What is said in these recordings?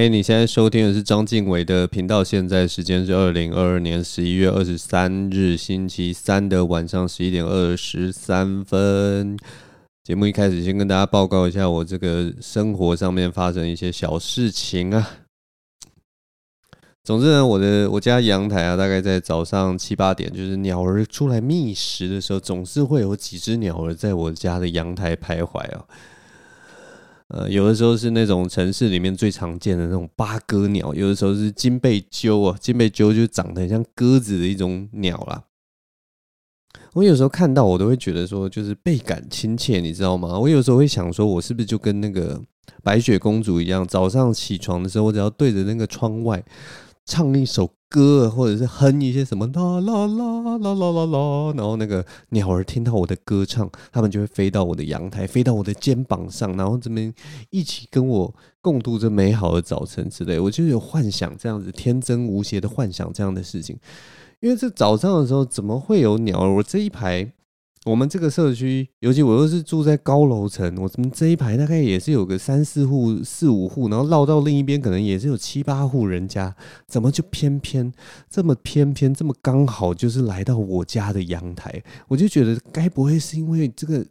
嘿，你现在收听的是章晋唯的频道，现在时间是二零二二年十一月二十三日星期三的晚上十一点二十三分。节目一开始，先跟大家报告一下我这个生活上面发生一些小事情啊。总之呢，我的我家阳台啊，大概在早上七八点，就是鸟儿出来觅食的时候，总是会有几只鸟儿在我家的阳台徘徊啊。呃，有的时候是那种城市里面最常见的那种八哥鸟，有的时候是金背鸠啊，金背鸠就长得很像鸽子的一种鸟啦。我有时候看到，我都会觉得说，就是倍感亲切，你知道吗？我有时候会想说，我是不是就跟那个白雪公主一样，早上起床的时候，我只要对着那个窗外。唱一首歌，或者是哼一些什么啦啦啦啦啦啦啦，然后那个鸟儿听到我的歌唱，它们就会飞到我的阳台，飞到我的肩膀上，然后这边一起跟我共度这美好的早晨之类。我就有幻想这样子天真无邪的幻想这样的事情，因为这早上的时候怎么会有鸟儿？我这一排。我们这个社区，尤其我又是住在高楼层，我们这一排大概也是有个三四户、四五户，然后绕到另一边可能也是有七八户人家，怎么就偏偏这么偏偏这么刚好就是来到我家的阳台？我就觉得该不会是因为这个？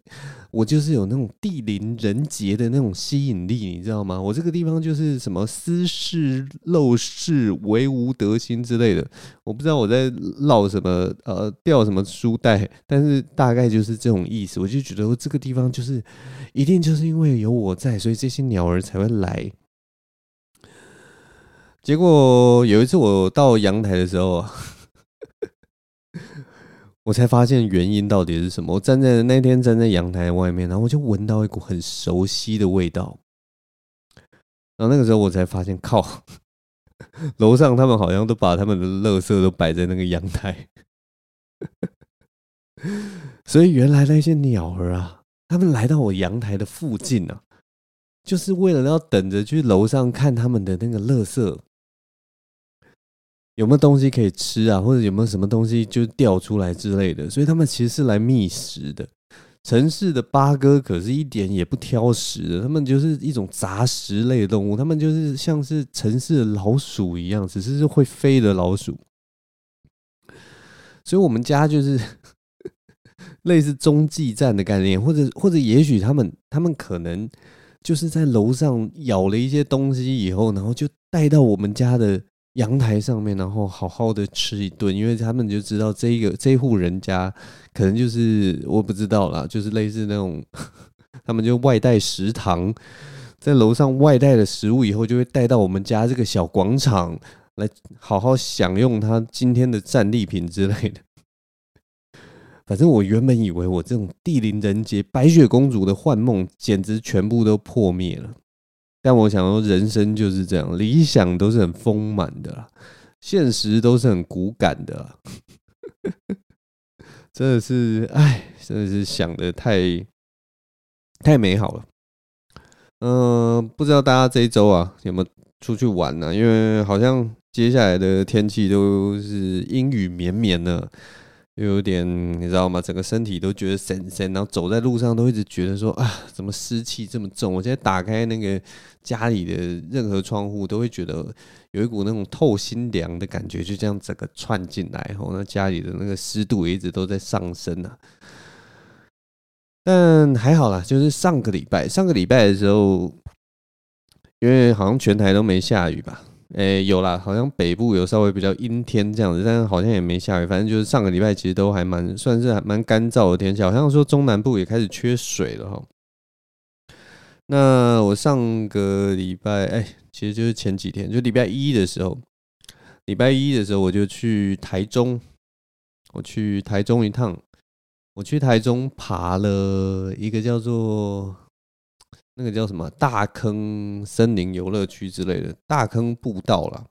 我就是有那种地灵人杰的那种吸引力，你知道吗？我这个地方就是什么私事陋室，惟吾德馨之类的，我不知道我在唠什么，呃，掉什么书袋，但是大概就是这种意思。我就就觉得这个地方就是一定就是因为有我在，所以这些鸟儿才会来。结果有一次我到阳台的时候。我才发现原因到底是什么。我站在那天站在阳台外面，然后我就闻到一股很熟悉的味道。然后那个时候我才发现，靠，楼上他们好像都把他们的垃圾都摆在那个阳台。所以原来那些鸟儿啊，他们来到我阳台的附近啊，就是为了要等着去楼上看他们的那个垃圾。有没有东西可以吃啊？或者有没有什么东西就掉出来之类的？所以他们其实是来觅食的。城市的八哥可是一点也不挑食的，他们就是一种杂食类的动物，他们就是像是城市的老鼠一样，只是是会飞的老鼠。所以我们家就是类似中继站的概念，或者或者也许他们他们可能就是在楼上咬了一些东西以后，然后就带到我们家的。阳台上面，然后好好的吃一顿，因为他们就知道这个这户人家可能就是我不知道啦，就是类似那种他们就外带食堂，在楼上外带的食物以后，就会带到我们家这个小广场来好好享用他今天的战利品之类的。反正我原本以为我这种地灵人杰、白雪公主的幻梦，简直全部都破灭了。但我想说，人生就是这样，理想都是很丰满的，现实都是很骨感的，真的是，哎，真的是想得太太美好了。嗯，不知道大家这一周啊有没有出去玩呢？因为好像接下来的天气都是阴雨绵绵的。又有点，你知道吗？整个身体都觉得神神，然后走在路上都一直觉得说啊，怎么湿气这么重？我现在打开那个家里的任何窗户，都会觉得有一股那种透心凉的感觉，就这样整个窜进来。然后那家里的那个湿度也一直都在上升啊。但还好啦，就是上个礼拜，上个礼拜的时候，因为好像全台都没下雨吧。诶、有啦，好像北部有稍微比较阴天这样子，但好像也没下雨。反正就是上个礼拜其实都还蛮算是还蛮干燥的天气，好像说中南部也开始缺水了哈。那我上个礼拜，哎、其实就是前几天，就礼拜一的时候，礼拜一的时候我就去台中，我去台中一趟，我去台中爬了一个叫做。那个叫什么大坑森林游乐区之类的，大坑步道啦，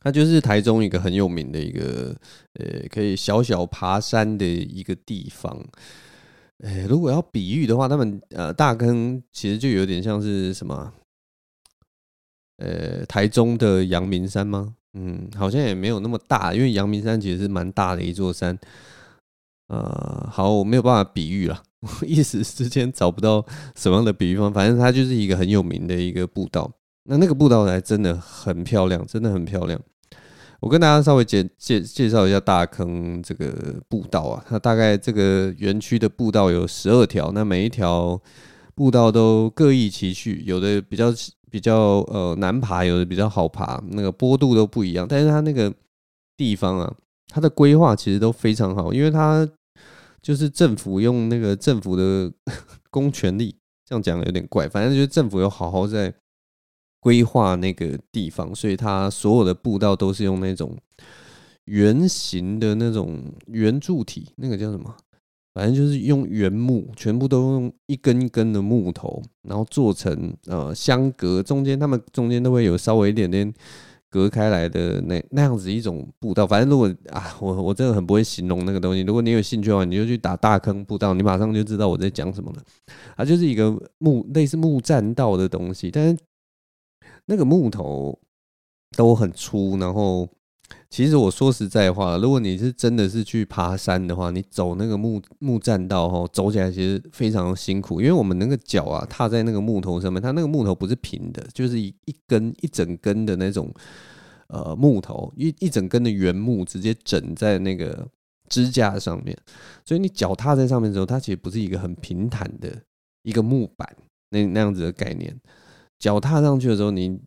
它就是台中一个很有名的一个呃，可以小小爬山的一个地方。呃，如果要比喻的话，他们呃大坑其实就有点像是什么，呃，台中的阳明山吗？嗯，好像也没有那么大，因为阳明山其实是蛮大的一座山。呃，好，我没有办法比喻了。我 一时之间找不到什么样的比喻方，反正它就是一个很有名的一个步道。那那个步道还真的很漂亮，真的很漂亮。我跟大家稍微介介介绍一下大坑这个步道啊，它大概这个园区的步道有十二条，那每一条步道都各异其趣，有的比较比较呃难爬，有的比较好爬，那个坡度都不一样。但是它那个地方啊，它的规划其实都非常好，因为它就是政府用那个政府的 公权力，这样讲有点怪，反正就是政府有好好在。规划那个地方，所以它所有的步道都是用那种圆形的那种圆柱体，那个叫什么？反正就是用原木，全部都用一根一根的木头，然后做成呃相隔，中间他们中间都会有稍微一点点隔开来的那那样子一种步道。反正如果啊，我我真的很不会形容那个东西。如果你有兴趣的话，你就去打大坑步道，你马上就知道我在讲什么了。啊就是一个木类似木栈道的东西，但是。那个木头都很粗，然后其实我说实在话，如果你是真的是去爬山的话，你走那个木木栈道哈，走起来其实非常辛苦，因为我们那个脚啊踏在那个木头上面，它那个木头不是平的，就是一一根一整根的那种呃木头，一一整根的原木直接整在那个支架上面，所以你脚踏在上面的时候，它其实不是一个很平坦的一个木板那那样子的概念。脚踏上去的时候，你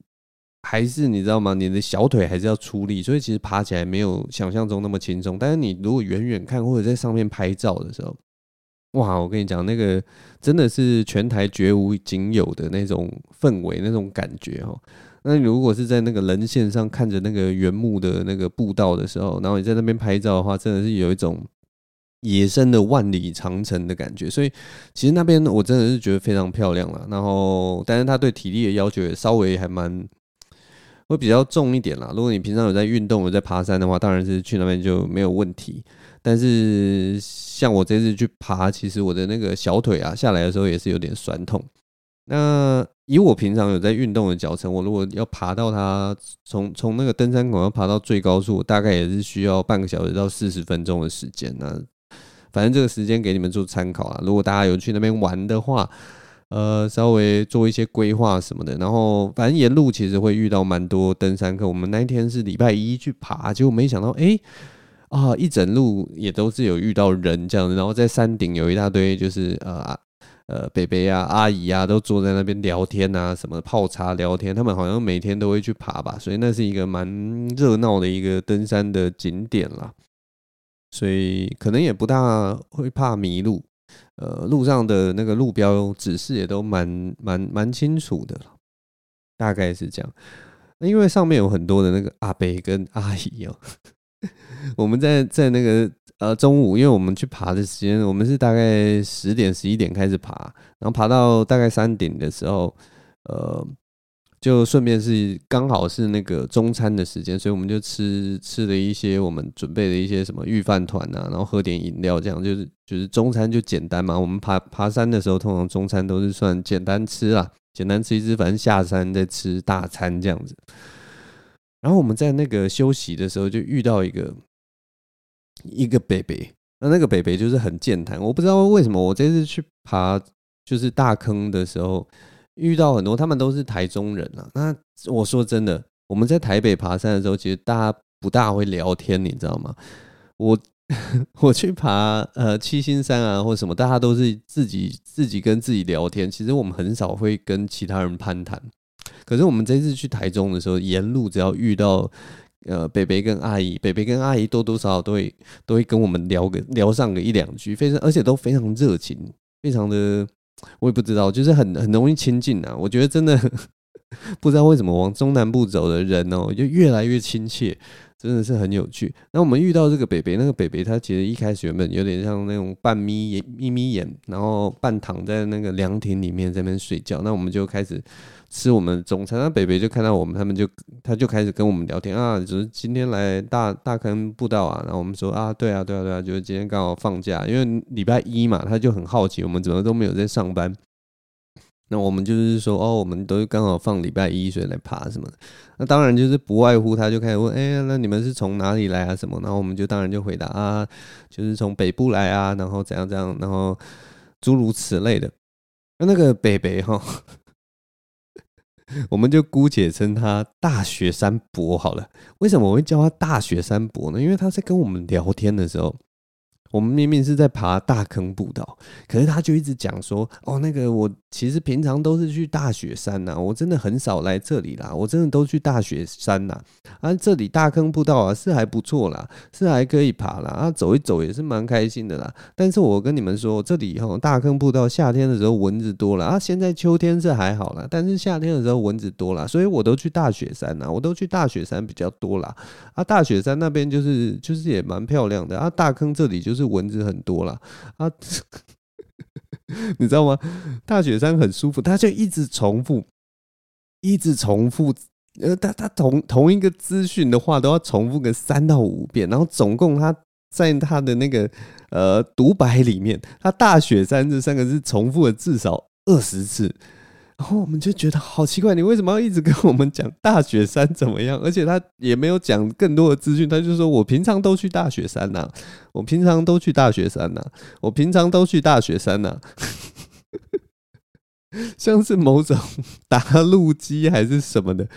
还是你知道吗？你的小腿还是要出力，所以其实爬起来没有想象中那么轻松。但是你如果远远看或者在上面拍照的时候，哇！我跟你讲，那个真的是全台绝无仅有的那种氛围、那种感觉哦。那如果是在那个人线上看着那个原木的那个步道的时候，然后你在那边拍照的话，真的是有一种。野生的万里长城的感觉，所以其实那边我真的是觉得非常漂亮了。然后，但是他对体力的要求也稍微还蛮会比较重一点啦。如果你平常有在运动、有在爬山的话，当然是去那边就没有问题。但是像我这次去爬，其实我的那个小腿啊下来的时候也是有点酸痛。那以我平常有在运动的脚程，我如果要爬到它从从那个登山口要爬到最高处，大概也是需要半个小时到四十分钟的时间。那反正这个时间给你们做参考啊。如果大家有去那边玩的话，呃，稍微做一些规划什么的。然后，反正沿路其实会遇到蛮多登山客。我们那一天是礼拜一去爬，结果没想到，哎，啊，一整路也都是有遇到人这样子。然后在山顶有一大堆，就是呃呃，伯伯啊、阿姨啊，都坐在那边聊天啊，什么泡茶聊天。他们好像每天都会去爬吧，所以那是一个蛮热闹的一个登山的景点啦。所以可能也不大会怕迷路，呃，路上的那个路标指示也都蛮蛮蛮清楚的，大概是这样。因为上面有很多的那个阿伯跟阿姨哦，我们在在那个呃中午，因为我们去爬的时间，我们是大概十点十一点开始爬，然后爬到大概山顶的时候，呃。就顺便是刚好是那个中餐的时间，所以我们就吃吃了一些我们准备的一些什么御饭团啊，然后喝点饮料，这样就是就是中餐就简单嘛。我们爬爬山的时候，通常中餐都是算简单吃啦，简单吃一吃，反正下山再吃大餐这样子。然后我们在那个休息的时候，就遇到一个一个北北，那那个北北就是很健谈，我不知道为什么我这次去爬就是大坑的时候。遇到很多，他们都是台中人啊。那我说真的，我们在台北爬山的时候，其实大家不大会聊天，你知道吗？我 我去爬呃七星山啊，或什么，大家都是自己自己跟自己聊天。其实我们很少会跟其他人攀谈。可是我们这次去台中的时候，沿路只要遇到呃北北跟阿姨，北北跟阿姨多多少少都会都会跟我们聊个聊上个一两句，非常而且都非常热情，非常的。我也不知道，就是很很容易亲近啊。我觉得真的 不知道为什么往中南部走的人哦，就越来越亲切，真的是很有趣。那我们遇到这个北北，那个北北他其实一开始原本有点像那种半眯眼、眯眯眼，然后半躺在那个凉亭里面在那边睡觉。那我们就开始。吃我们中餐，那北北就看到我们，他们就他就开始跟我们聊天啊，就是今天来大大坑步道啊，然后我们说啊，对啊，对啊，对啊，就是今天刚好放假，因为礼拜一嘛，他就很好奇我们怎么都没有在上班，那我们就是说哦，我们都刚好放礼拜一，所以来爬什么的，那当然就是不外乎他就开始问，哎，那你们是从哪里来啊？什么？然后我们就当然就回答啊，就是从北部来啊，然后怎样怎样，然后诸如此类的。那那个北北哈。我们就姑且称他大学三伯好了。为什么我会叫他大学三伯呢？因为他在跟我们聊天的时候。我们明明是在爬大坑步道，可是他就一直讲说：“哦，那个我其实平常都是去大雪山呐，我真的很少来这里啦，我真的都去大雪山呐。啊，这里大坑步道啊是还不错啦，是还可以爬啦，啊，走一走也是蛮开心的啦。但是我跟你们说，这里哈大坑步道夏天的时候蚊子多了啊，现在秋天是还好啦，但是夏天的时候蚊子多了，所以我都去大雪山呐，我都去大雪山比较多啦。啊，大雪山那边就是就是也蛮漂亮的啊，大坑这里就是。蚊子很多啦，啊，你知道吗？大雪山很舒服，他就一直重复，一直重复，呃，他他同同一个资讯的话都要重复个三到五遍，然后总共他在他的那个呃独白里面，他大雪山这三个字重复了至少二十次。然后我们就觉得好奇怪，你为什么要一直跟我们讲大雪山怎么样？而且他也没有讲更多的资讯，他就说我平常都去大雪山呐，我平常都去大雪山呐，我平常都去大雪山呐，像是某种 打路机还是什么的，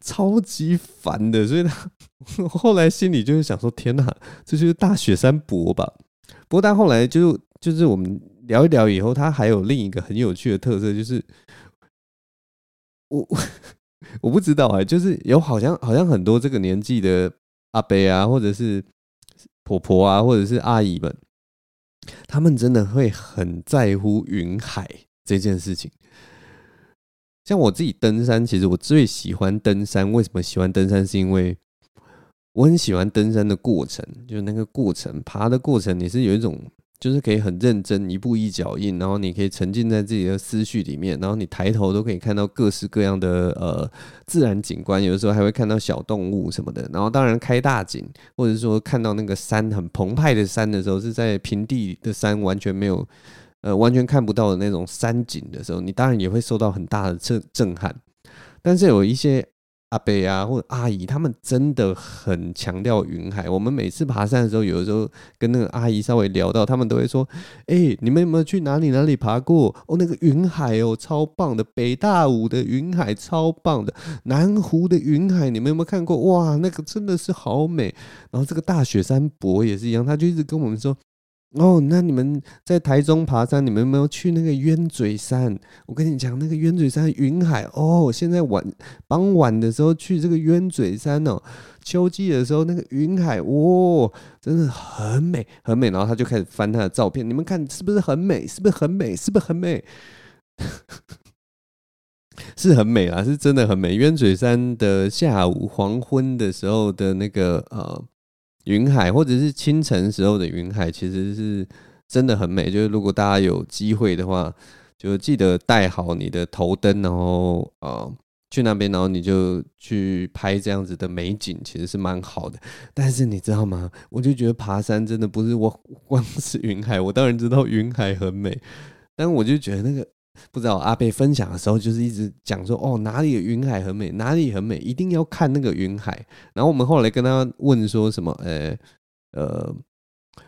超级烦的。所以他 后来心里就是想说：天哪，这就是大雪山博吧？不过他后来就就是我们聊一聊以后，他还有另一个很有趣的特色，就是。我 我不知道哎、就是有好像好像很多这个年纪的阿伯啊，或者是婆婆啊，或者是阿姨们，他们真的会很在乎云海这件事情。像我自己登山，其实我最喜欢登山。为什么喜欢登山？是因为我很喜欢登山的过程，就是那个过程，爬的过程，你是有一种。就是可以很认真，一步一脚印，然后你可以沉浸在自己的思绪里面，然后你抬头都可以看到各式各样的呃自然景观，有的时候还会看到小动物什么的。然后当然开大景，或者说看到那个山很澎湃的山的时候，是在平地的山完全没有呃完全看不到的那种山景的时候，你当然也会受到很大的震震撼。但是有一些。阿伯啊，或者阿姨，他们真的很强调云海。我们每次爬山的时候，有的时候跟那个阿姨稍微聊到，他们都会说：“哎、你们有没有去哪里哪里爬过？哦，那个云海哦，超棒的！北大五的云海超棒的，南湖的云海，你们有没有看过？哇，那个真的是好美。然后这个大雪山博也是一样，他就一直跟我们说。”哦，那你们在台中爬山，你们有没有去那个鸢嘴山？我跟你讲，那个鸢嘴山云海哦，现在晚傍晚的时候去这个鸢嘴山哦，秋季的时候那个云海，哦，真的很美很美。然后他就开始翻他的照片，你们看是不是很美？是不是很美？是不是很美？是很美啊，是真的很美。鸢嘴山的下午黄昏的时候的那个呃。云海，或者是清晨时候的云海，其实是真的很美。就是如果大家有机会的话，就记得带好你的头灯，然后呃去那边，然后你就去拍这样子的美景，其实是蛮好的。但是你知道吗？我就觉得爬山真的不是我光是云海，我当然知道云海很美，但我就觉得那个。不知道阿贝分享的时候，就是一直讲说哦，哪里的云海很美，哪里很美，一定要看那个云海。然后我们后来跟他问说什么，呃呃，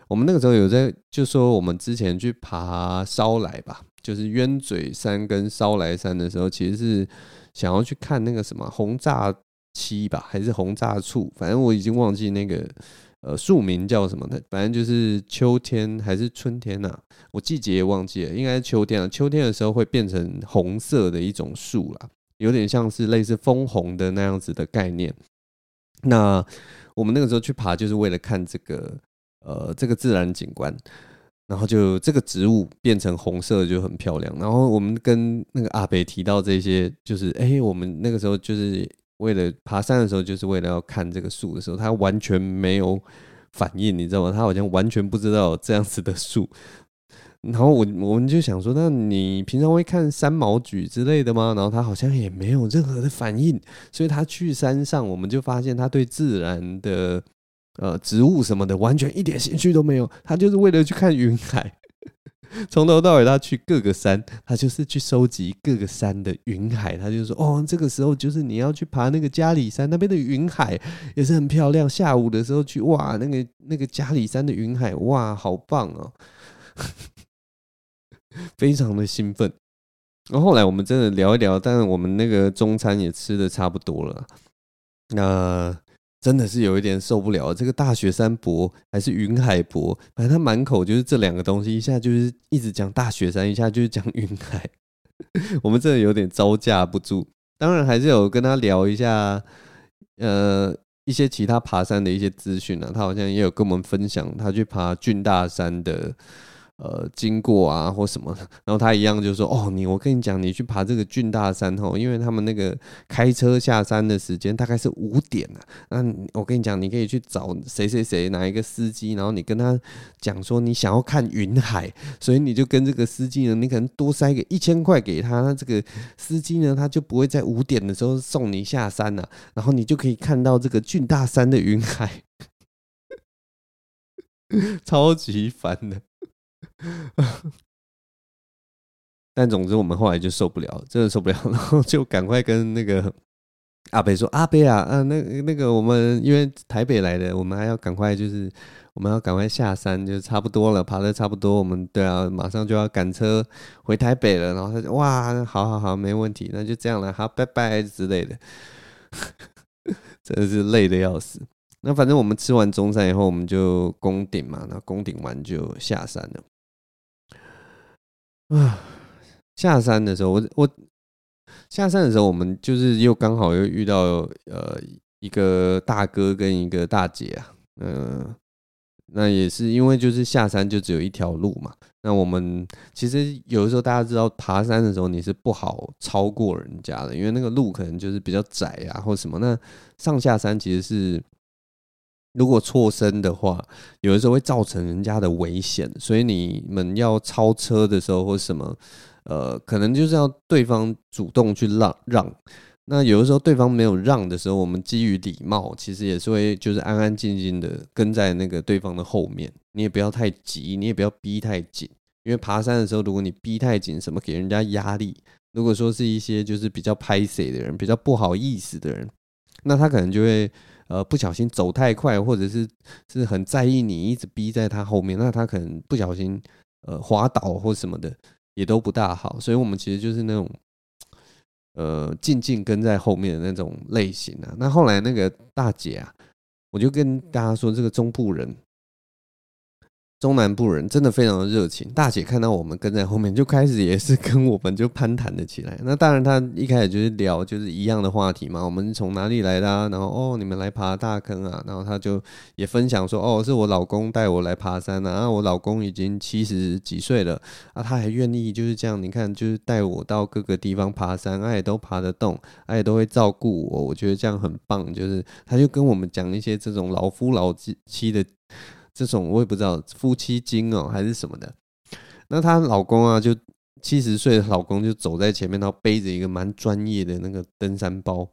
我们那个时候有在就说我们之前去爬烧来吧，就是渊嘴山跟烧来山的时候，其实是想要去看那个什么红炸漆吧，还是红炸处，反正我已经忘记那个。呃，树名叫什么呢？反正就是秋天还是春天呐、我季节也忘记了，应该是秋天啊。秋天的时候会变成红色的一种树啦，有点像是类似枫红的那样子的概念。那我们那个时候去爬，就是为了看这个呃这个自然景观，然后就这个植物变成红色就很漂亮。然后我们跟那个阿北提到这些，就是哎、我们那个时候就是。为了爬山的时候，就是为了要看这个树的时候，他完全没有反应，你知道吗？他好像完全不知道这样子的树。然后我我们就想说，那你平常会看三毛櫸之类的吗？然后他好像也没有任何的反应。所以他去山上，我们就发现他对自然的呃植物什么的完全一点兴趣都没有。他就是为了去看云海。从头到尾，他去各个山，他就是去收集各个山的云海。他就说：“哦，这个时候就是你要去爬那个嘉里山那边的云海，也是很漂亮。下午的时候去，哇，那个那个嘉里山的云海，哇，好棒哦，非常的兴奋。然后后来我们真的聊一聊，但是我们那个中餐也吃的差不多了，那真的是有一点受不了。这个大雪山博还是云海博，反正他满口就是这两个东西，一下就是一直讲大雪山，一下就是讲云海，我们真的有点招架不住。当然还是有跟他聊一下，呃，一些其他爬山的一些资讯啊，他好像也有跟我们分享他去爬郡大山的。呃，经过啊或什么的，然后他一样就说：“哦，你我跟你讲，你去爬这个俊大山吼，因为他们那个开车下山的时间大概是五点啊。那我跟你讲，你可以去找谁谁谁哪一个司机，然后你跟他讲说你想要看云海，所以你就跟这个司机呢，你可能多塞个一千块给他，那这个司机呢，他就不会在五点的时候送你下山了，然后你就可以看到这个俊大山的云海，超级烦的。” 但总之，我们后来就受不了，真的受不了，然后就赶快跟那个阿北说：“阿北啊，啊，那那个我们因为台北来的，我们还要赶快，就是我们要赶快下山，就差不多了，爬得差不多，我们对啊，马上就要赶车回台北了。”然后他就哇，好好好，没问题，那就这样了，好，拜拜之类的，真的是累得要死。那反正我们吃完中餐以后，我们就攻顶嘛，那攻顶完就下山了。啊，下山的时候，我我下山的时候，我们就是又刚好又遇到呃一个大哥跟一个大姐啊，嗯、那也是因为就是下山就只有一条路嘛。那我们其实有的时候大家知道，爬山的时候你是不好超过人家的，因为那个路可能就是比较窄啊，或什么。那上下山其实是。如果错身的话，有的时候会造成人家的危险，所以你们要超车的时候或什么，呃，可能就是要对方主动去让让。那有的时候对方没有让的时候，我们基于礼貌，其实也是会就是安安静静的跟在那个对方的后面。你也不要太急，你也不要逼太紧，因为爬山的时候，如果你逼太紧，什么给人家压力，如果说是一些就是比较拍谢的人，比较不好意思的人，那他可能就会。呃，不小心走太快，或者是是很在意你一直逼在他后面，那他可能不小心呃滑倒或什么的，也都不大好。所以，我们其实就是那种呃静静跟在后面的那种类型啊。那后来那个大姐啊，我就跟大家说，这个中部人。中南部人真的非常的热情，大姐看到我们跟在后面，就开始也是跟我们就攀谈了起来。那当然，她一开始就是聊就是一样的话题嘛，我们从哪里来的啊？然后哦，你们来爬大坑啊？然后她就也分享说，哦，是我老公带我来爬山啊。啊，我老公已经七十几岁了啊，他还愿意就是这样，你看就是带我到各个地方爬山，他也都爬得动，他也都会照顾我，我觉得这样很棒。就是他就跟我们讲一些这种老夫老妻的。这种我也不知道夫妻经哦还是什么的，那她老公啊，就七十岁的老公就走在前面，然后背着一个蛮专业的那个登山包，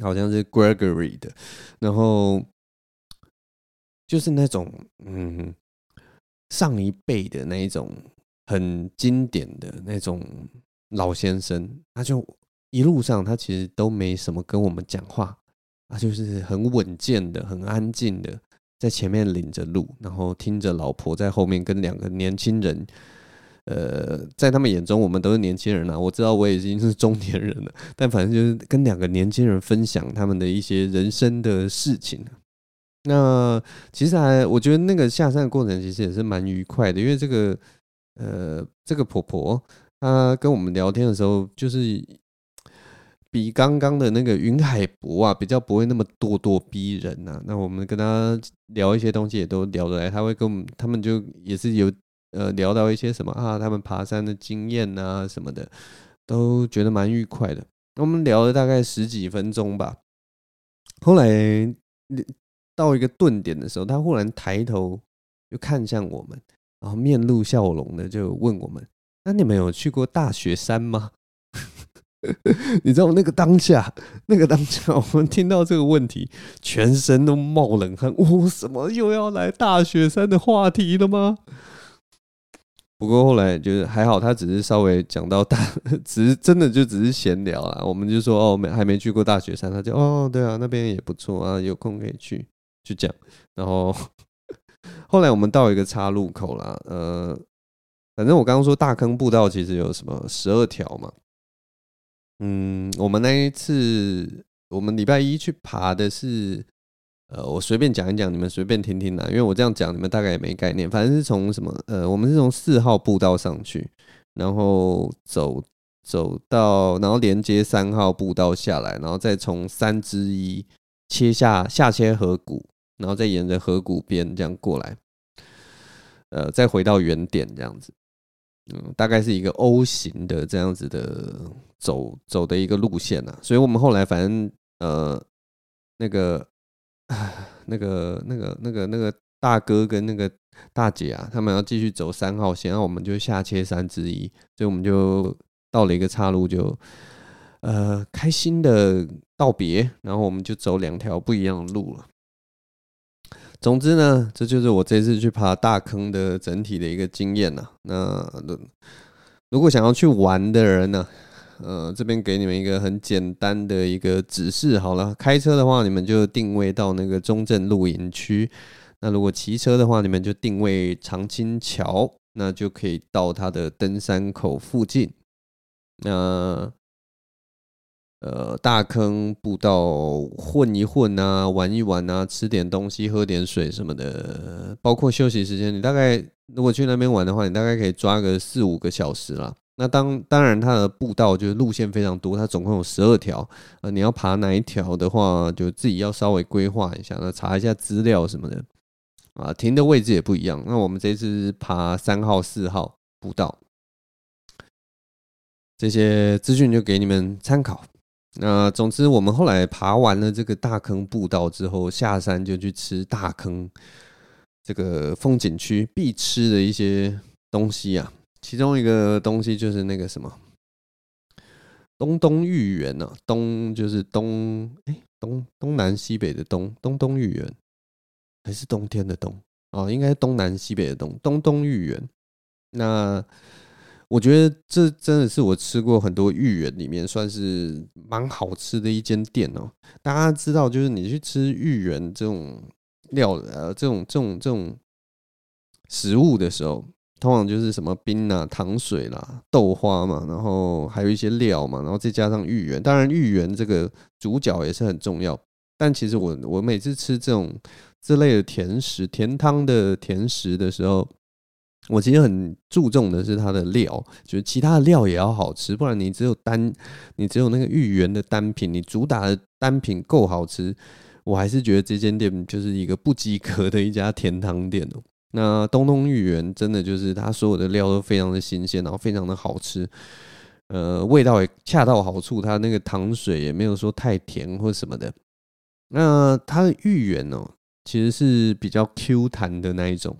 好像是 Gregory 的，然后就是那种嗯上一辈的那一种很经典的那种老先生，他就一路上他其实都没什么跟我们讲话，他就是很稳健的，很安静的。在前面领着路，然后听着老婆在后面跟两个年轻人，呃，在他们眼中我们都是年轻人啊。我知道我已经是中年人了，但反正就是跟两个年轻人分享他们的一些人生的事情。那其实还我觉得那个下山的过程其实也是蛮愉快的，因为这个呃这个婆婆她跟我们聊天的时候就是。比刚刚的那个云海博啊，比较不会那么咄咄逼人呐、那我们跟他聊一些东西，也都聊得来。他会跟我们，他们就也是有呃聊到一些什么啊，他们爬山的经验啊什么的，都觉得蛮愉快的。我们聊了大概十几分钟吧。后来到一个顿点的时候，他忽然抬头就看向我们，然后面露笑容的就问我们：“那你们有去过大雪山吗？” 你知道那个当下，那个当下，我们听到这个问题，全身都冒冷汗。哦，什么又要来大雪山的话题了吗？不过后来就是还好，他只是稍微讲到大，只是真的就只是闲聊啊。我们就说哦，没还没去过大雪山，他就哦，对啊，那边也不错啊，有空可以去去讲。然后后来我们到一个岔路口了，呃。反正我刚刚说大坑步道其实有什么十二条嘛。嗯，我们那一次，我们礼拜一去爬的是，呃，我随便讲一讲，你们随便听听啦。因为我这样讲，你们大概也没概念。反正是从什么，呃，我们是从四号步道上去，然后走走到，然后连接三号步道下来，然后再从三之一切下下切河谷，然后再沿着河谷边这样过来，呃，再回到原点这样子。嗯，大概是一个 O 型的这样子的走走的一个路线呐，所以我们后来反正呃那个 那个那个那个那个大哥跟那个大姐啊，他们要继续走三号线，然后我们就下切三之一，所以我们就到了一个岔路就，就呃开心的道别，然后我们就走两条不一样的路了。总之呢，这就是我这次去爬大坑的整体的一个经验呐。那如果想要去玩的人呢，呃，这边给你们一个很简单的一个指示。好了，开车的话，你们就定位到那个中正露营区；那如果骑车的话，你们就定位长青桥，那就可以到它的登山口附近。那呃，大坑步道混一混啊，玩一玩啊，吃点东西，喝点水什么的，包括休息时间，你大概如果去那边玩的话，你大概可以抓个四五个小时啦。那当当然，它的步道就是路线非常多，它总共有十二条。呃，你要爬哪一条的话，就自己要稍微规划一下，那查一下资料什么的啊，停的位置也不一样。那我们这次爬三号、四号步道，这些资讯就给你们参考。那总之，我们后来爬完了这个大坑步道之后，下山就去吃大坑这个风景区必吃的一些东西啊。其中一个东西就是那个什么东东芋圆呢？东就是东，哎，东东南西北的东，东东芋圆，还是冬天的冬哦？应该是东南西北的东，东东芋圆。那我觉得这真的是我吃过很多芋圆里面算是蛮好吃的一间店哦。大家知道，就是你去吃芋圆这种料，呃，这种这种这种食物的时候，通常就是什么冰啊、糖水啦、豆花嘛，然后还有一些料嘛，然后再加上芋圆。当然，芋圆这个主角也是很重要。但其实我我每次吃这种这类的甜食、甜汤的甜食的时候，我其实很注重的是它的料，就是其他的料也要好吃，不然你只有单，你只有那个芋圆的单品，你主打的单品够好吃，我还是觉得这间店就是一个不及格的一家甜汤店哦。那东东芋圆真的就是它所有的料都非常的新鲜，然后非常的好吃，呃，味道也恰到好处，它那个糖水也没有说太甜或什么的。那它的芋圆哦，其实是比较 Q 弹的那一种。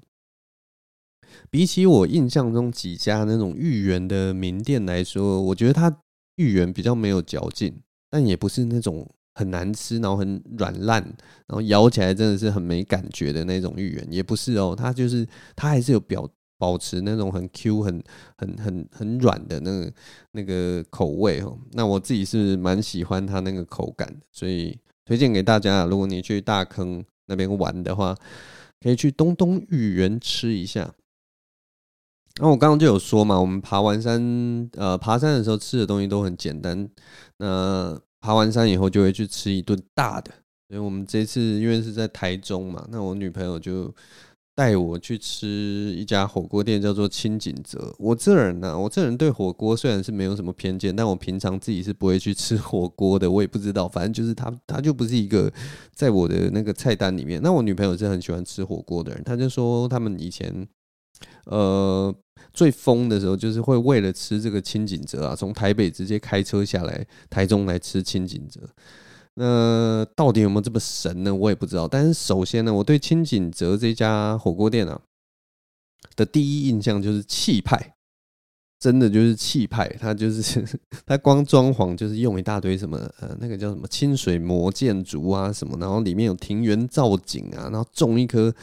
比起我印象中几家那种芋圆的名店来说，我觉得它芋圆比较没有嚼劲，但也不是那种很难吃，然后很软烂，然后咬起来真的是很没感觉的那种芋圆，也不是哦，它就是它还是有表保持那种很 Q、很很很很软的那个那个口味哦。那我自己是蛮喜欢它那个口感，所以推荐给大家，如果你去大坑那边玩的话，可以去东东芋圆吃一下。那我刚刚就有说嘛，我们爬完山，呃，爬山的时候吃的东西都很简单。那爬完山以后就会去吃一顿大的。所以我们这次因为是在台中嘛，那我女朋友就带我去吃一家火锅店，叫做清景泽。我这人呢，我这人对火锅虽然是没有什么偏见，但我平常自己是不会去吃火锅的。我也不知道，反正就是他，他就不是一个在我的那个菜单里面。那我女朋友是很喜欢吃火锅的人，她就说他们以前，呃。最疯的时候，就是会为了吃这个清景泽啊，从台北直接开车下来台中来吃清景泽。那到底有没有这么神呢？我也不知道。但是首先呢，我对清景泽这家火锅店啊的第一印象就是气派，真的就是气派。它就是 它光装潢就是用一大堆什么呃，那个叫什么清水模建筑啊什么，然后里面有庭园造景啊，然后种一棵。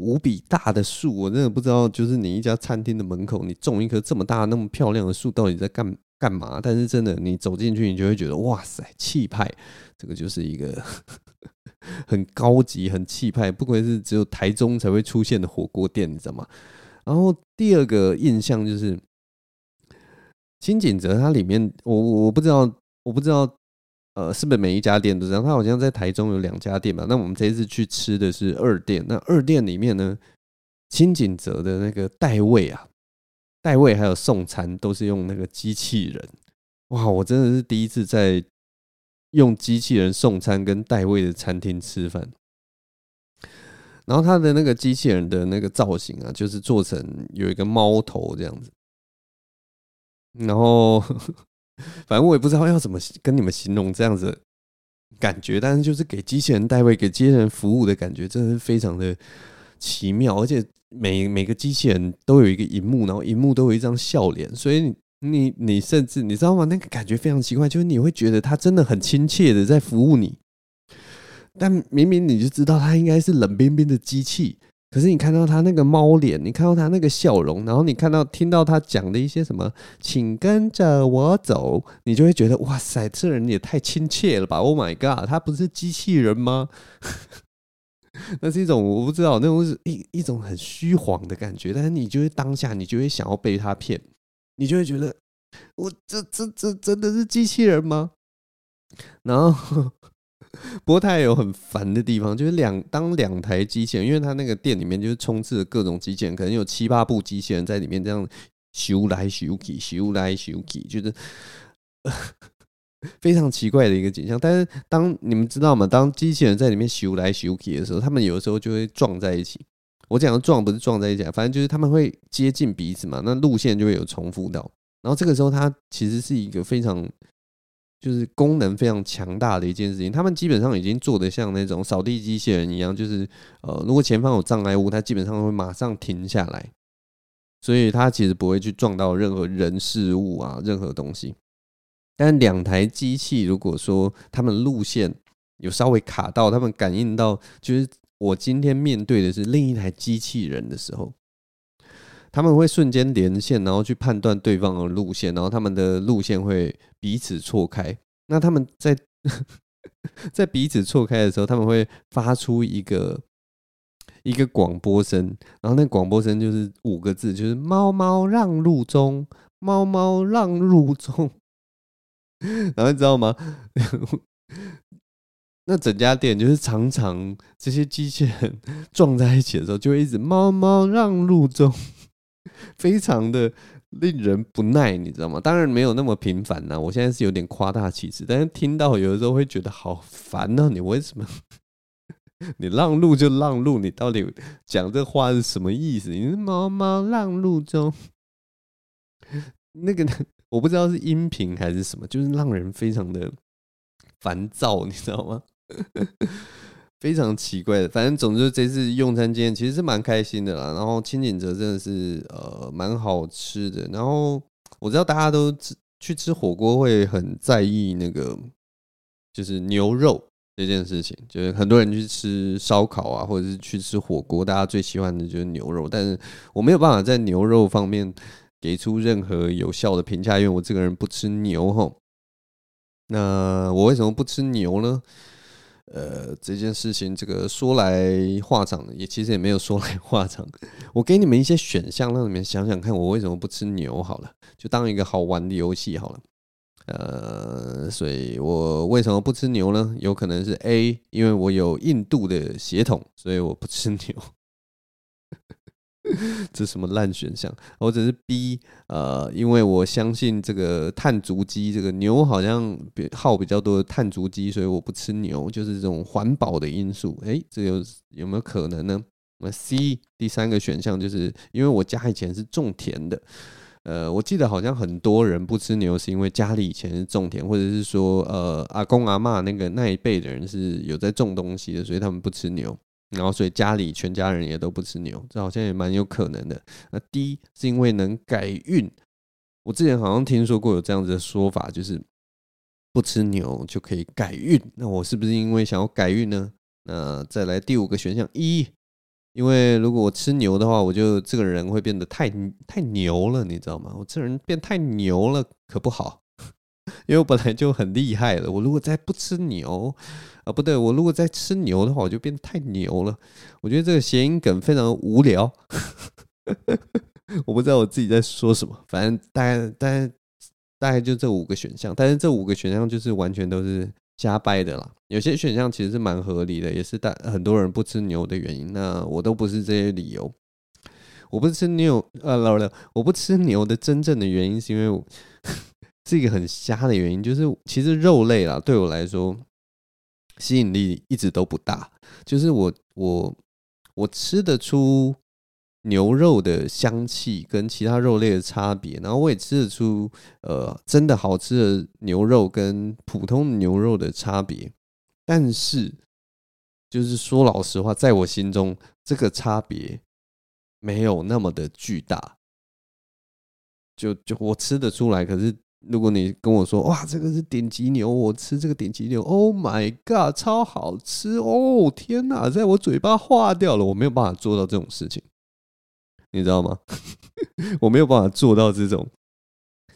无比大的树，我真的不知道，就是你一家餐厅的门口，你种一棵这么大、那么漂亮的树，到底在干干嘛？但是真的，你走进去，你就会觉得，哇塞，气派！这个就是一个 很高级、很气派，不愧是只有台中才会出现的火锅店，你知道吗？然后第二个印象就是轻井泽，它里面我我不知道我不知道呃是不是每一家店都这样，它好像在台中有两家店吧。那我们这一次去吃的是二店，那二店里面呢，轻井泽的那个代位啊，代位还有送餐都是用那个机器人。哇，我真的是第一次在用机器人送餐跟代位的餐厅吃饭。然后他的那个机器人的那个造型啊，就是做成有一个猫头这样子。然后，反正我也不知道要怎么跟你们形容这样子感觉，但是就是给机器人代位、给机器人服务的感觉，真的是非常的奇妙。而且每每个机器人都有一个荧幕，然后荧幕都有一张笑脸，所以你你甚至你知道吗？那个感觉非常奇怪，就是你会觉得他真的很亲切的在服务你。但明明你就知道它应该是冷冰冰的机器，可是你看到他那个猫脸，你看到他那个笑容，然后你看到听到他讲的一些什么，请跟着我走，你就会觉得哇塞，这人也太亲切了吧！Oh my god，他不是机器人吗？那是一种我不知道，那种是一一种很虚晃的感觉，但是你就会当下，你就会想要被他骗，你就会觉得我这这这真的是机器人吗？然后。不过它也有很烦的地方，就是两当两台机器人，因为它那个店里面就是充斥着各种机器人，可能有七八部机器人在里面这样修来修去、修来修去，就是 非常奇怪的一个景象。但是当你们知道吗？当机器人在里面修来修去的时候，他们有的时候就会撞在一起。我讲的撞不是撞在一起，反正就是他们会接近彼此嘛，那路线就会有重复到。然后这个时候，它其实是一个非常。就是功能非常强大的一件事情，他们基本上已经做得像那种扫地机器人一样，就是呃，如果前方有障碍物，它基本上会马上停下来，所以它其实不会去撞到任何人事物啊，任何东西。但两台机器如果说他们路线有稍微卡到，他们感应到，就是我今天面对的是另一台机器人的时候。他们会瞬间连线，然后去判断对方的路线，然后他们的路线会彼此错开。那他们在 在彼此错开的时候，他们会发出一个一个广播声，然后那广播声就是五个字，就是“猫猫让路中，猫猫让路中”。然后你知道吗？那整家店就是常常这些机器人撞在一起的时候，就会一直“猫猫让路中”。非常的令人不耐，你知道吗？当然没有那么频繁呐。我现在是有点夸大其词，但是听到有的时候会觉得好烦呢。你为什么？你让路就让路，你到底讲这话是什么意思？你是猫猫让路中，那个我不知道是音频还是什么，就是让人非常的烦躁，你知道吗？非常奇怪的，反正总之这次用餐经验其实是蛮开心的啦。然后清景泽真的是呃蛮好吃的。然后我知道大家都吃去吃火锅会很在意那个就是牛肉这件事情，就是很多人去吃烧烤啊，或者是去吃火锅，大家最喜欢的就是牛肉。但是我没有办法在牛肉方面给出任何有效的评价，因为我这个人不吃牛吼。那我为什么不吃牛呢？呃，这件事情，这个说来话长，也其实也没有说来话长。我给你们一些选项，让你们想想看，我为什么不吃牛？好了，就当一个好玩的游戏好了。呃，所以我为什么不吃牛呢？有可能是 A，因为我有印度的血统，所以我不吃牛。这什么烂选项？或者是 B，呃，因为我相信这个碳足迹，这个牛好像比耗比较多的碳足迹，所以我不吃牛，就是这种环保的因素。诶，这有有没有可能呢？那 C 第三个选项就是因为我家以前是种田的，呃，我记得好像很多人不吃牛是因为家里以前是种田，或者是说呃阿公阿嬷那个那一辈的人是有在种东西的，所以他们不吃牛。然后，所以家里全家人也都不吃牛，这好像也蛮有可能的。那第一是因为能改运，我之前好像听说过有这样子的说法，就是不吃牛就可以改运。那我是不是因为想要改运呢？那再来第五个选项一，因为如果我吃牛的话，我就这个人会变得太太牛了，你知道吗？我这人变太牛了可不好。因为我本来就很厉害了，我如果再不吃牛，啊不对，我如果再吃牛的话，我就变太牛了。我觉得这个谐音梗非常无聊，我不知道我自己在说什么，反正大概大概大概就这五个选项，但是这五个选项就是完全都是瞎掰的啦。有些选项其实是蛮合理的，也是大很多人不吃牛的原因。那我都不是这些理由，我不吃牛呃，老了，我不吃牛的真正的原因是因为是一个很瞎的原因，就是其实肉类啦对我来说吸引力一直都不大，就是我我我吃得出。牛肉的香气跟其他肉类的差别，然后我也吃得出，呃，真的好吃的牛肉跟普通牛肉的差别。但是，就是说老实话，在我心中，这个差别没有那么的巨大。就就我吃得出来，可是如果你跟我说，哇，这个是顶级牛，我吃这个顶级牛，Oh my God，超好吃哦！天哪，在我嘴巴化掉了，我没有办法做到这种事情。你知道吗？我没有办法做到这种，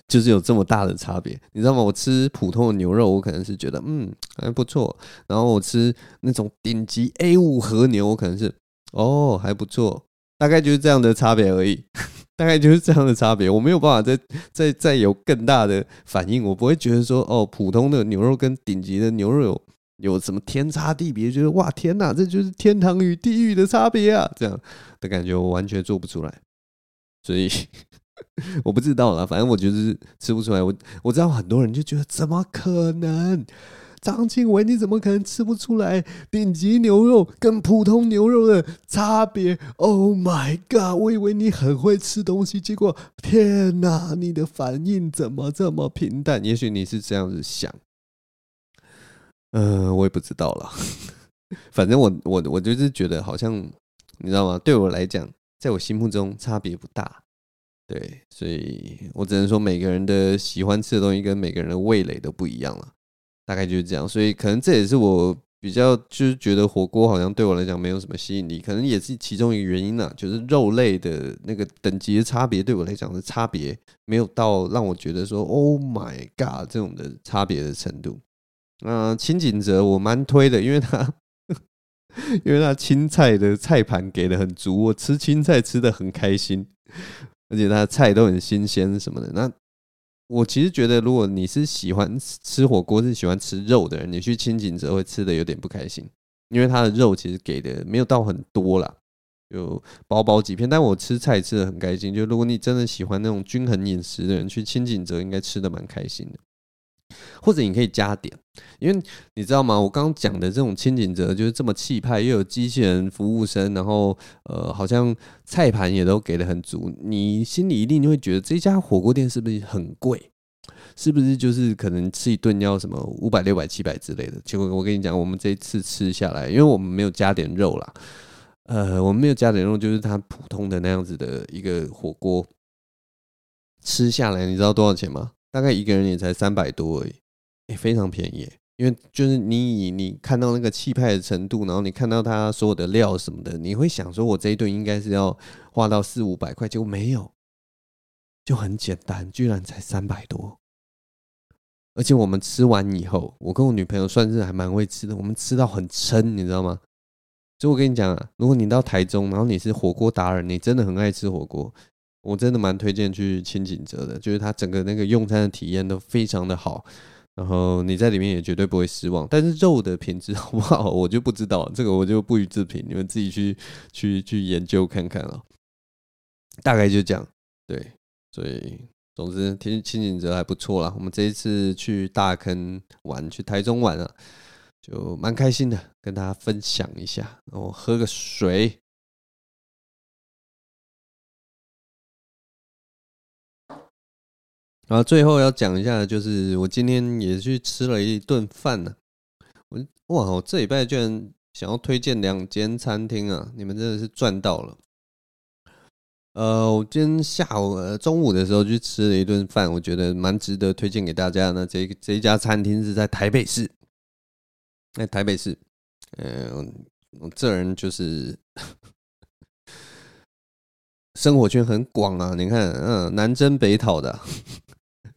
就是有这么大的差别。你知道吗？我吃普通的牛肉，我可能是觉得嗯还不错，然后我吃那种顶级 A 五和牛，我可能是哦还不错，大概就是这样的差别而已，大概就是这样的差别。我没有办法再再再有更大的反应，我不会觉得说哦普通的牛肉跟顶级的牛肉有。有什么天差地别？觉得哇天哪，这就是天堂与地狱的差别啊！这样的感觉我完全做不出来，所以 我不知道啦。反正我就是吃不出来。我我知道很多人就觉得怎么可能？张庆伟你怎么可能吃不出来顶级牛肉跟普通牛肉的差别？Oh my god！我以为你很会吃东西，结果天哪，你的反应怎么这么平淡？也许你是这样子想。呃，我也不知道了。反正我我我就是觉得好像你知道吗？对我来讲，在我心目中差别不大。对，所以我只能说每个人的喜欢吃的东西跟每个人的味蕾都不一样了。大概就是这样。所以可能这也是我比较就是觉得火锅好像对我来讲没有什么吸引力，可能也是其中一个原因呢。就是肉类的那个等级的差别对我来讲的差别没有到让我觉得说 “Oh my God” 这种的差别的程度。那，清景泽我蛮推的，因为他因为他青菜的菜盘给的很足，我吃青菜吃的很开心，而且他的菜都很新鲜什么的。那我其实觉得，如果你是喜欢吃火锅，是喜欢吃肉的人，你去清景泽会吃的有点不开心，因为他的肉其实给的没有到很多啦，就薄薄几片。但我吃菜吃的很开心，就如果你真的喜欢那种均衡饮食的人，去清景泽应该吃的蛮开心的。或者你可以加点，因为你知道吗？我刚刚讲的这种清景泽就是这么气派，又有机器人服务生，然后呃，好像菜盘也都给的很足，你心里一定就会觉得这家火锅店是不是很贵？是不是就是可能吃一顿要什么五百、六百、七百之类的？结果我跟你讲，我们这一次吃下来，因为我们没有加点肉啦，呃，我们没有加点肉，就是它普通的那样子的一个火锅，吃下来你知道多少钱吗？大概一个人也才三百多而已，也非常便宜。因为就是你以你看到那个气派的程度，然后你看到他所有的料什么的，你会想说，我这一顿应该是要花到四五百块，结果没有，就很简单，居然才三百多。而且我们吃完以后，我跟我女朋友算是还蛮会吃的，我们吃到很撑，你知道吗？所以我跟你讲啊，如果你到台中，然后你是火锅达人，你真的很爱吃火锅。我真的蛮推荐去清景泽的，就是它整个那个用餐的体验都非常的好，然后你在里面也绝对不会失望。但是肉的品质 好不好，我就不知道，这个我就不予置评，你们自己去去去研究看看了。大概就这样，对，所以总之听清景泽还不错啦。我们这一次去大坑玩，去台中玩啊，就蛮开心的，跟大家分享一下。然后喝个水。然后最后要讲一下，就是我今天也去吃了一顿饭呢。我哇，我这礼拜居然想要推荐两间餐厅啊！你们真的是赚到了。呃，我今天下午、呃、中午的时候去吃了一顿饭，我觉得蛮值得推荐给大家的。这这一家餐厅是在台北市，在台北市。嗯、呃，这人就是。生活圈很广啊！你看，嗯，南征北讨的，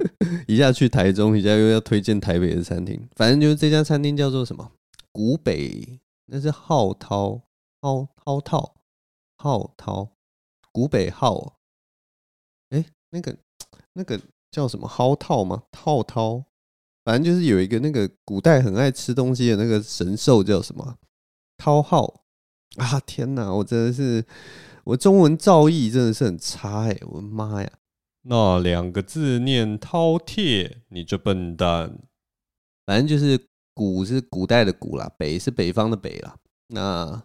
一下去台中，一下又要推荐台北的餐厅。反正就是这家餐厅叫做什么？古北，那是浩涛，浩涛涛，浩涛，古北浩，哎、那个那个叫什么蒿涛吗？套套，反正就是有一个那个古代很爱吃东西的那个神兽叫什么？涛号啊！天哪，我真的是我中文造诣真的是很差哎、我的妈呀，那两个字念饕餮，你这笨蛋！反正就是古是古代的古啦，北是北方的北啦。那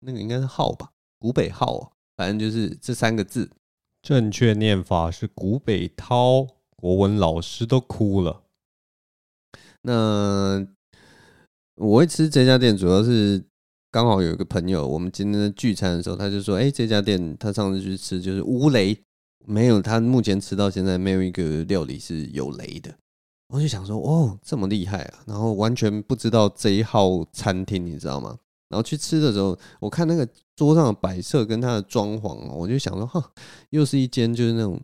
那个应该是号吧？古北号，反正就是这三个字，正确念法是古北涛。国文老师都哭了。那我会吃这家店，主要是刚好有一个朋友，我们今天的聚餐的时候，他就说：“哎，这家店他上次去吃就是乌雷，没有他目前吃到现在没有一个料理是有雷的。”我就想说：“哦，这么厉害啊！”然后完全不知道这一号餐厅，你知道吗？然后去吃的时候，我看那个桌上的摆设跟它的装潢，我就想说：“哈，又是一间就是那种。”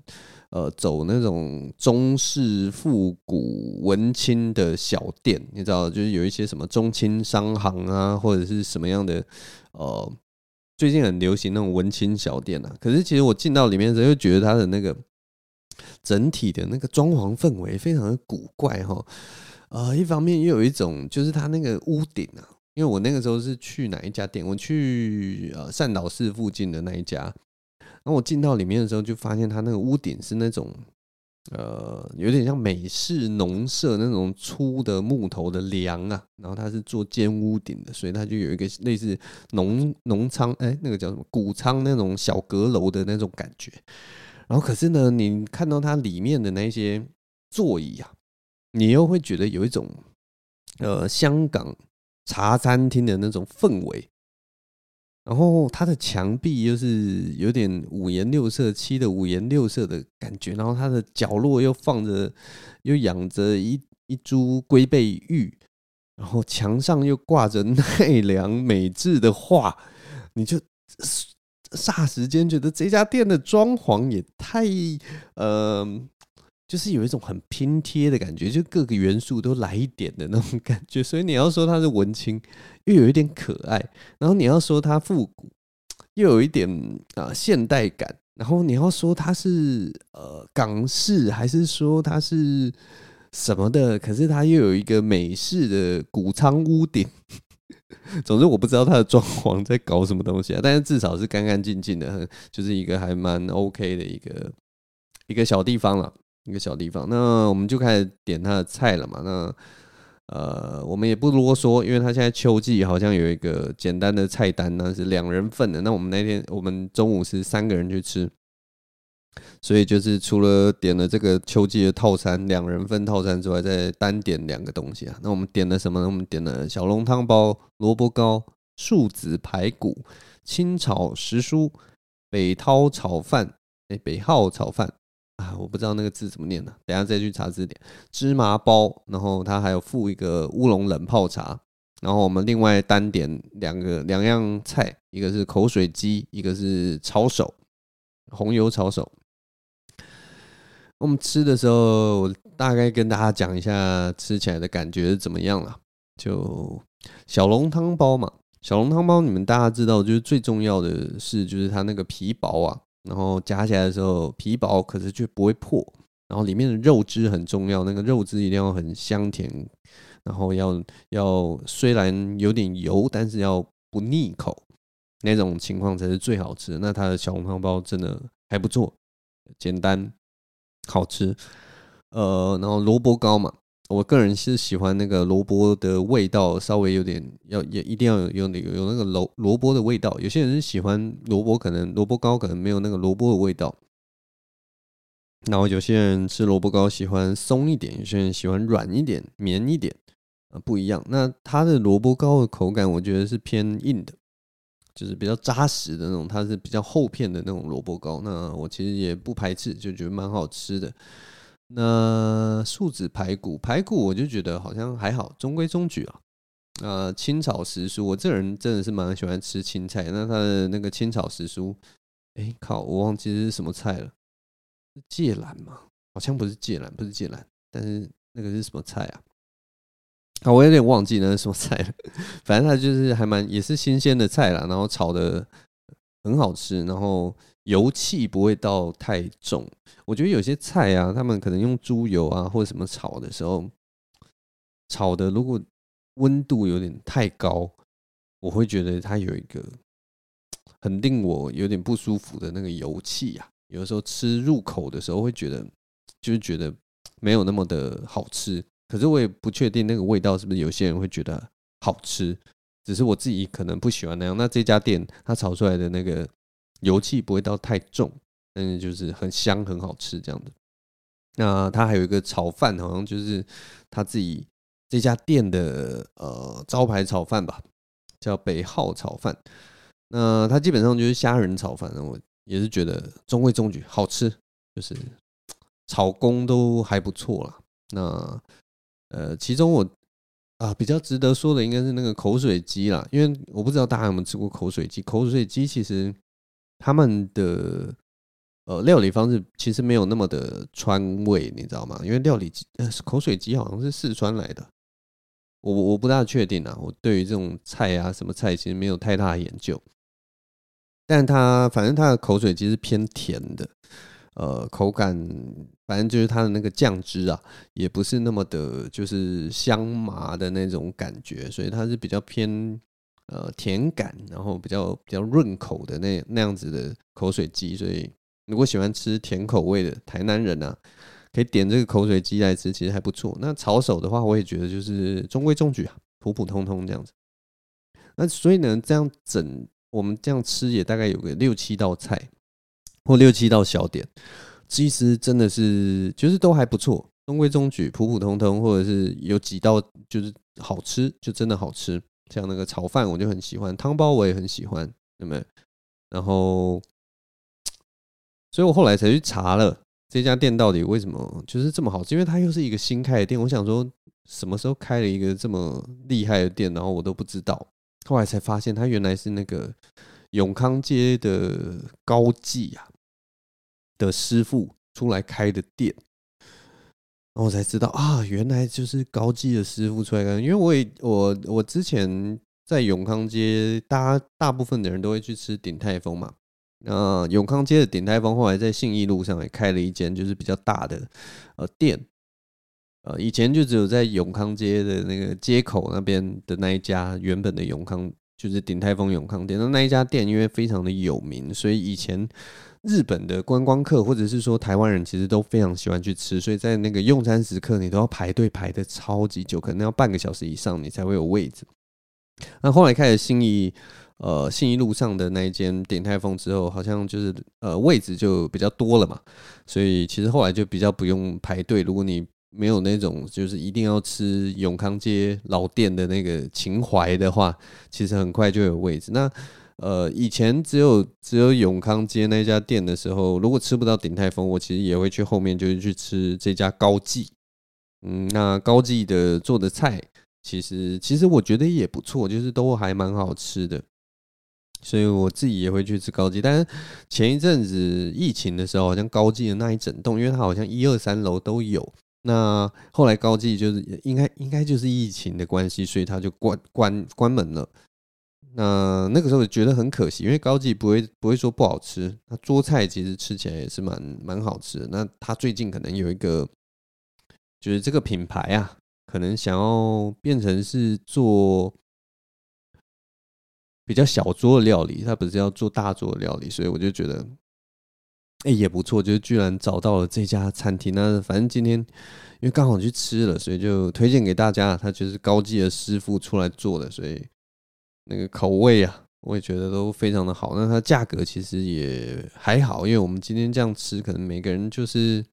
呃，走那种中式复古文青的小店，你知道，就是有一些什么中青商行啊，或者是什么样的，呃，最近很流行那种文青小店啊。可是其实我进到里面的时候，又觉得它的那个整体的那个装潢氛围非常的古怪哈。呃，一方面又有一种就是它那个屋顶啊，因为我那个时候是去哪一家店？我去呃善导寺附近的那一家。然后我进到里面的时候，就发现它那个屋顶是那种，呃，有点像美式农舍那种粗的木头的梁啊。然后它是做尖屋顶的，所以它就有一个类似农农仓，哎，那个叫什么谷仓那种小阁楼的那种感觉。然后可是呢，你看到它里面的那些座椅啊，你又会觉得有一种，呃，香港茶餐厅的那种氛围。然后它的墙壁又是有点五颜六色漆的五颜六色的感觉，然后它的角落又放着又养着一一株龟背玉，然后墙上又挂着奈良美智的画，你就霎时间觉得这家店的装潢也太呃。就是有一种很拼贴的感觉，就各个元素都来一点的那种感觉。所以你要说它是文青，又有一点可爱；然后你要说它复古，又有一点啊、现代感。然后你要说它是呃港式，还是说它是什么的？可是它又有一个美式的谷仓屋顶。总之，我不知道它的装潢在搞什么东西啊。但是至少是干干净净的，就是一个还蛮 OK 的一个一个小地方了。一个小地方，那我们就开始点他的菜了嘛。那呃，我们也不啰嗦，因为他现在秋季好像有一个简单的菜单，那是两人份的。那我们那天我们中午是三个人去吃，所以就是除了点了这个秋季的套餐两人份套餐之外，再单点两个东西啊。那我们点了什么呢？我们点了小笼汤包、萝卜糕、树子排骨、清炒时蔬、北涛炒饭，哎，北号炒饭。啊，我不知道那个字怎么念呢？等下再去查字典。芝麻包，然后它还有附一个乌龙冷泡茶，然后我们另外单点两个两样菜，一个是口水鸡，一个是抄手，红油抄手。我们吃的时候，我大概跟大家讲一下吃起来的感觉怎么样了。就小笼汤包嘛，小笼汤包你们大家知道，就是最重要的是，就是它那个皮薄啊。然后夹起来的时候皮薄，可是却不会破。然后里面的肉汁很重要，那个肉汁一定要很香甜，然后要要虽然有点油，但是要不腻口，那种情况才是最好吃的。那它的小笼汤包真的还不错，简单好吃。呃，然后萝卜糕嘛。我个人是喜欢那个萝卜的味道，稍微有点要也一定要有有那个有那个萝萝卜的味道。有些人是喜欢萝卜，可能萝卜糕可能没有那个萝卜的味道。然后有些人吃萝卜糕喜欢松一点，有些人喜欢软一点、绵一点，啊，不一样。那它的萝卜糕的口感，我觉得是偏硬的，就是比较扎实的那种，它是比较厚片的那种萝卜糕。那我其实也不排斥，就觉得蛮好吃的。那素子排骨，排骨我就觉得好像还好，中规中矩啊。呃，清炒时蔬，我这人真的是蛮喜欢吃青菜。那它的那个清炒时蔬，哎靠，我忘记是什么菜了，是芥蓝吗？好像不是芥蓝，不是芥蓝，但是那个是什么菜啊？啊，我有点忘记那是什么菜了。反正它就是还蛮也是新鲜的菜啦，然后炒的很好吃，然后油气不会到太重。我觉得有些菜啊，他们可能用猪油啊或者什么炒的时候，炒的如果温度有点太高，我会觉得它有一个很令我有点不舒服的那个油气啊。有的时候吃入口的时候会觉得，就是觉得没有那么的好吃。可是我也不确定那个味道是不是有些人会觉得好吃。只是我自己可能不喜欢那样。那这家店它炒出来的那个油气不会到太重，但是就是很香很好吃这样的。那它还有一个炒饭，好像就是他自己这家店的呃招牌炒饭吧，叫北号炒饭。那它基本上就是虾仁炒饭，我也是觉得中规中矩，好吃，就是炒工都还不错啦。那呃，其中我。啊，比较值得说的应该是那个口水鸡啦，因为我不知道大家有没有吃过口水鸡。口水鸡其实他们的呃料理方式其实没有那么的川味，你知道吗？因为料理鸡呃口水鸡好像是四川来的，我我不大确定啊。我对于这种菜啊什么菜其实没有太大的研究，但它反正它的口水鸡是偏甜的。呃，口感反正就是它的那个酱汁啊，也不是那么的，就是香麻的那种感觉，所以它是比较偏呃甜感，然后比较比较润口的那那样子的口水鸡。所以如果喜欢吃甜口味的台南人啊，可以点这个口水鸡来吃，其实还不错。那炒手的话，我也觉得就是中规中矩啊，普普通通这样子。那所以呢，这样整我们这样吃也大概有个六七道菜。或六七道小点，其实真的是就是都还不错，中规中矩，普普通通，或者是有几道就是好吃，就真的好吃。像那个炒饭，我就很喜欢，汤包我也很喜欢，对不对？然后，所以我后来才去查了这家店到底为什么就是这么好吃，因为它又是一个新开的店。我想说，什么时候开了一个这么厉害的店，然后我都不知道。后来才发现，它原来是那个永康街的高记啊。的师傅出来开的店，然后我才知道啊，原来就是高技的师傅出来干。因为我也我我之前在永康街，大家大部分的人都会去吃鼎泰丰嘛。那永康街的鼎泰丰后来在信义路上也开了一间，就是比较大的呃店。呃，以前就只有在永康街的那个街口那边的那一家原本的永康，就是鼎泰丰永康店。那那一家店因为非常的有名，所以以前。日本的观光客，或者是说台湾人，其实都非常喜欢去吃，所以在那个用餐时刻，你都要排队排得超级久，可能要半个小时以上，你才会有位置。那后来开始信义，呃，信义路上的那一间点泰丰之后，好像就是呃位置就比较多了嘛，所以其实后来就比较不用排队。如果你没有那种就是一定要吃永康街老店的那个情怀的话，其实很快就有位置。那呃，以前只有只有永康街那家店的时候，如果吃不到鼎泰丰，我其实也会去后面就是去吃这家高记。嗯，那高记的做的菜，其实其实我觉得也不错，就是都还蛮好吃的。所以我自己也会去吃高记。但是前一阵子疫情的时候，好像高记的那一整栋，因为它好像一二三楼都有。那后来高记就是应该应该就是疫情的关系，所以它就关关关门了。那那个时候我觉得很可惜，因为高记不会不会说不好吃，那桌菜其实吃起来也是蛮蛮好吃的。那他最近可能有一个，就是这个品牌啊，可能想要变成是做比较小桌的料理，他不是要做大桌的料理，所以我就觉得，哎，也不错，就是居然找到了这家餐厅。那反正今天因为刚好去吃了，所以就推荐给大家。他就是高记的师傅出来做的，所以。那个口味啊，我也觉得都非常的好。那它价格其实也还好，因为我们今天这样吃，可能每个人就是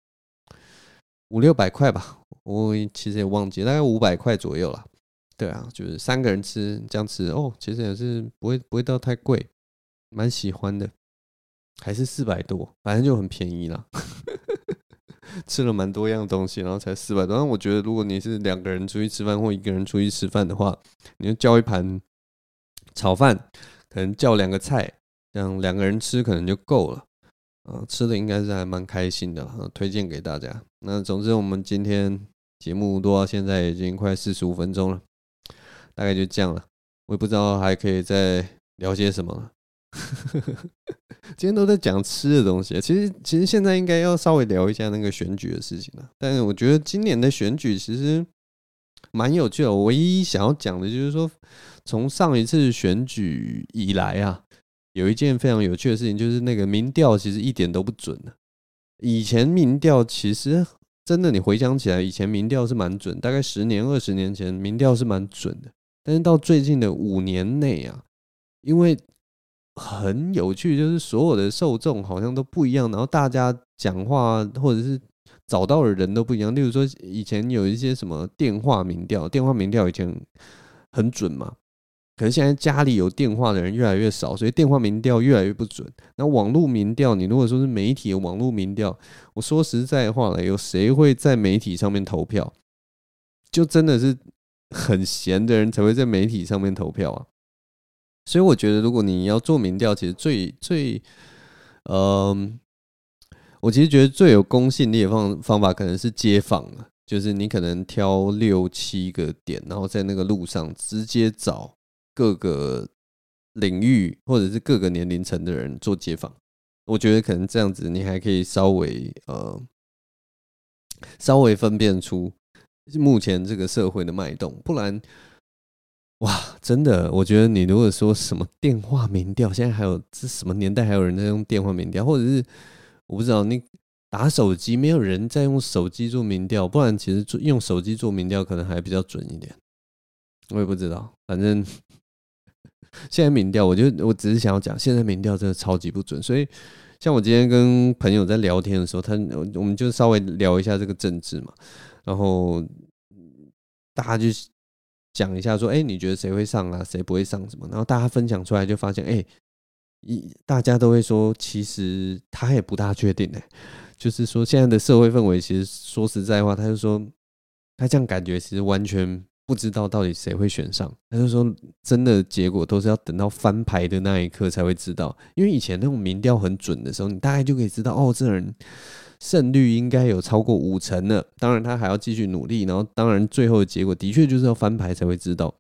五六百块吧。我其实也忘记，大概五百块左右了。对啊，就是三个人吃这样吃哦，其实也是不会不会到太贵，蛮喜欢的。还是四百多，反正就很便宜啦。吃了蛮多样东西，然后才四百多。但我觉得，如果你是两个人出去吃饭，或一个人出去吃饭的话，你就叫一盘。炒饭可能叫两个菜，这样两个人吃可能就够了。啊，吃的应该是还蛮开心的，推荐给大家。那总之，我们今天节目多到现在已经快四十五分钟了，大概就这样了。我也不知道还可以再聊些什么了。今天都在讲吃的东西，其实其实现在应该要稍微聊一下那个选举的事情了。但是我觉得今年的选举其实蛮有趣的。我唯一想要讲的就是说，从上一次选举以来啊，有一件非常有趣的事情，就是那个民调其实一点都不准的。以前民调其实真的，你回想起来，以前民调是蛮准，大概十年、二十年前民调是蛮准的。但是到最近的五年内啊，因为很有趣，就是所有的受众好像都不一样，然后大家讲话或者是找到的人都不一样。例如说，以前有一些什么电话民调，电话民调以前很准嘛，可是现在家里有电话的人越来越少，所以电话民调越来越不准。那网络民调，你如果说是媒体的网络民调，我说实在话了，有谁会在媒体上面投票？就真的是很闲的人才会在媒体上面投票啊。所以我觉得，如果你要做民调，其实最最，嗯、我其实觉得最有公信力的方方法，可能是街访啊，就是你可能挑六七个点，然后在那个路上直接找各个领域或者是各个年龄层的人做街访。我觉得可能这样子，你还可以稍微呃，稍微分辨出目前这个社会的脉动，不然。哇，真的，我觉得你如果说什么电话民调，现在还有这什么年代还有人在用电话民调，或者是我不知道你打手机，没有人在用手机做民调，不然其实做用手机做民调可能还比较准一点。我也不知道，反正现在民调，我就我只是想要讲，现在民调真的超级不准。所以像我今天跟朋友在聊天的时候，他我们就稍微聊一下这个政治嘛，然后大家就。讲一下，说，哎，你觉得谁会上啊？谁不会上？什么？然后大家分享出来，就发现，哎，一大家都会说，其实他也不大确定，哎，就是说现在的社会氛围，其实说实在话，他就说，他这样感觉其实完全不知道到底谁会选上。他就说，真的结果都是要等到翻牌的那一刻才会知道，因为以前那种民调很准的时候，你大概就可以知道，哦，这人。胜率应该有超过五成了，当然他还要继续努力，然后当然最后的结果的确就是要翻牌才会知道。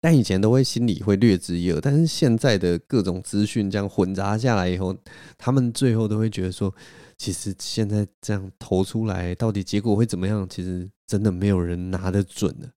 但以前都会心里会略知一二，但是现在的各种资讯这样混杂下来以后，他们最后都会觉得说，其实现在这样投出来，到底结果会怎么样？其实真的没有人拿得准的，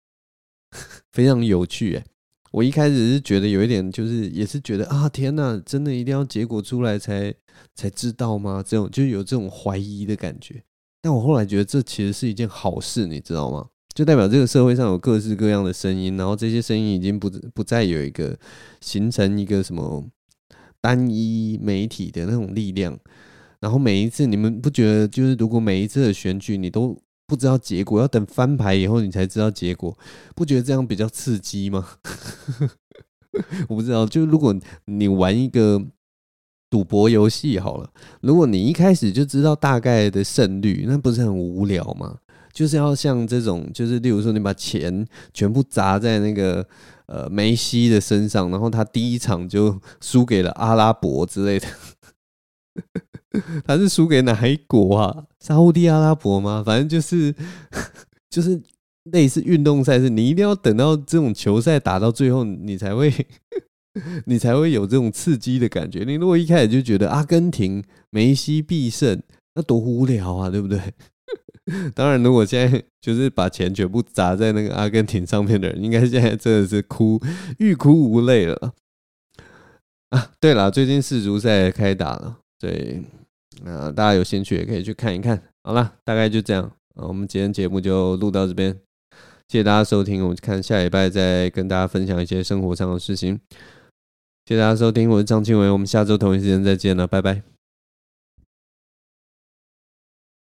非常有趣哎。我一开始是觉得有一点，就是也是觉得啊，天哪，真的一定要结果出来才才知道吗？这种就有这种怀疑的感觉。但我后来觉得这其实是一件好事，你知道吗？就代表这个社会上有各式各样的声音，然后这些声音已经不不再有一个形成一个什么单一媒体的那种力量。然后每一次你们不觉得，就是如果每一次的选举你都。不知道结果，要等翻牌以后你才知道结果，不觉得这样比较刺激吗？我不知道，就如果你玩一个赌博游戏好了，如果你一开始就知道大概的胜率，那不是很无聊吗？就是要像这种，就是例如说你把钱全部砸在那个呃梅西的身上，然后他第一场就输给了阿拉伯之类的。他是输给哪一国啊？沙乌地阿拉伯吗？反正就是 就是类似运动赛事，你一定要等到这种球赛打到最后，你才会 你才会有这种刺激的感觉。你如果一开始就觉得阿根廷梅西必胜，那多无聊啊，对不对？当然，如果现在就是把钱全部砸在那个阿根廷上面的人，应该现在真的是哭欲哭无泪了啊！对了，最近世足赛开打了。对，那大家有兴趣也可以去看一看。好了，大概就这样。我们今天节目就录到这边，谢谢大家收听。我们看下礼拜再跟大家分享一些生活上的事情。谢谢大家收听，我是张庆伟，我们下周同一时间再见了，拜拜。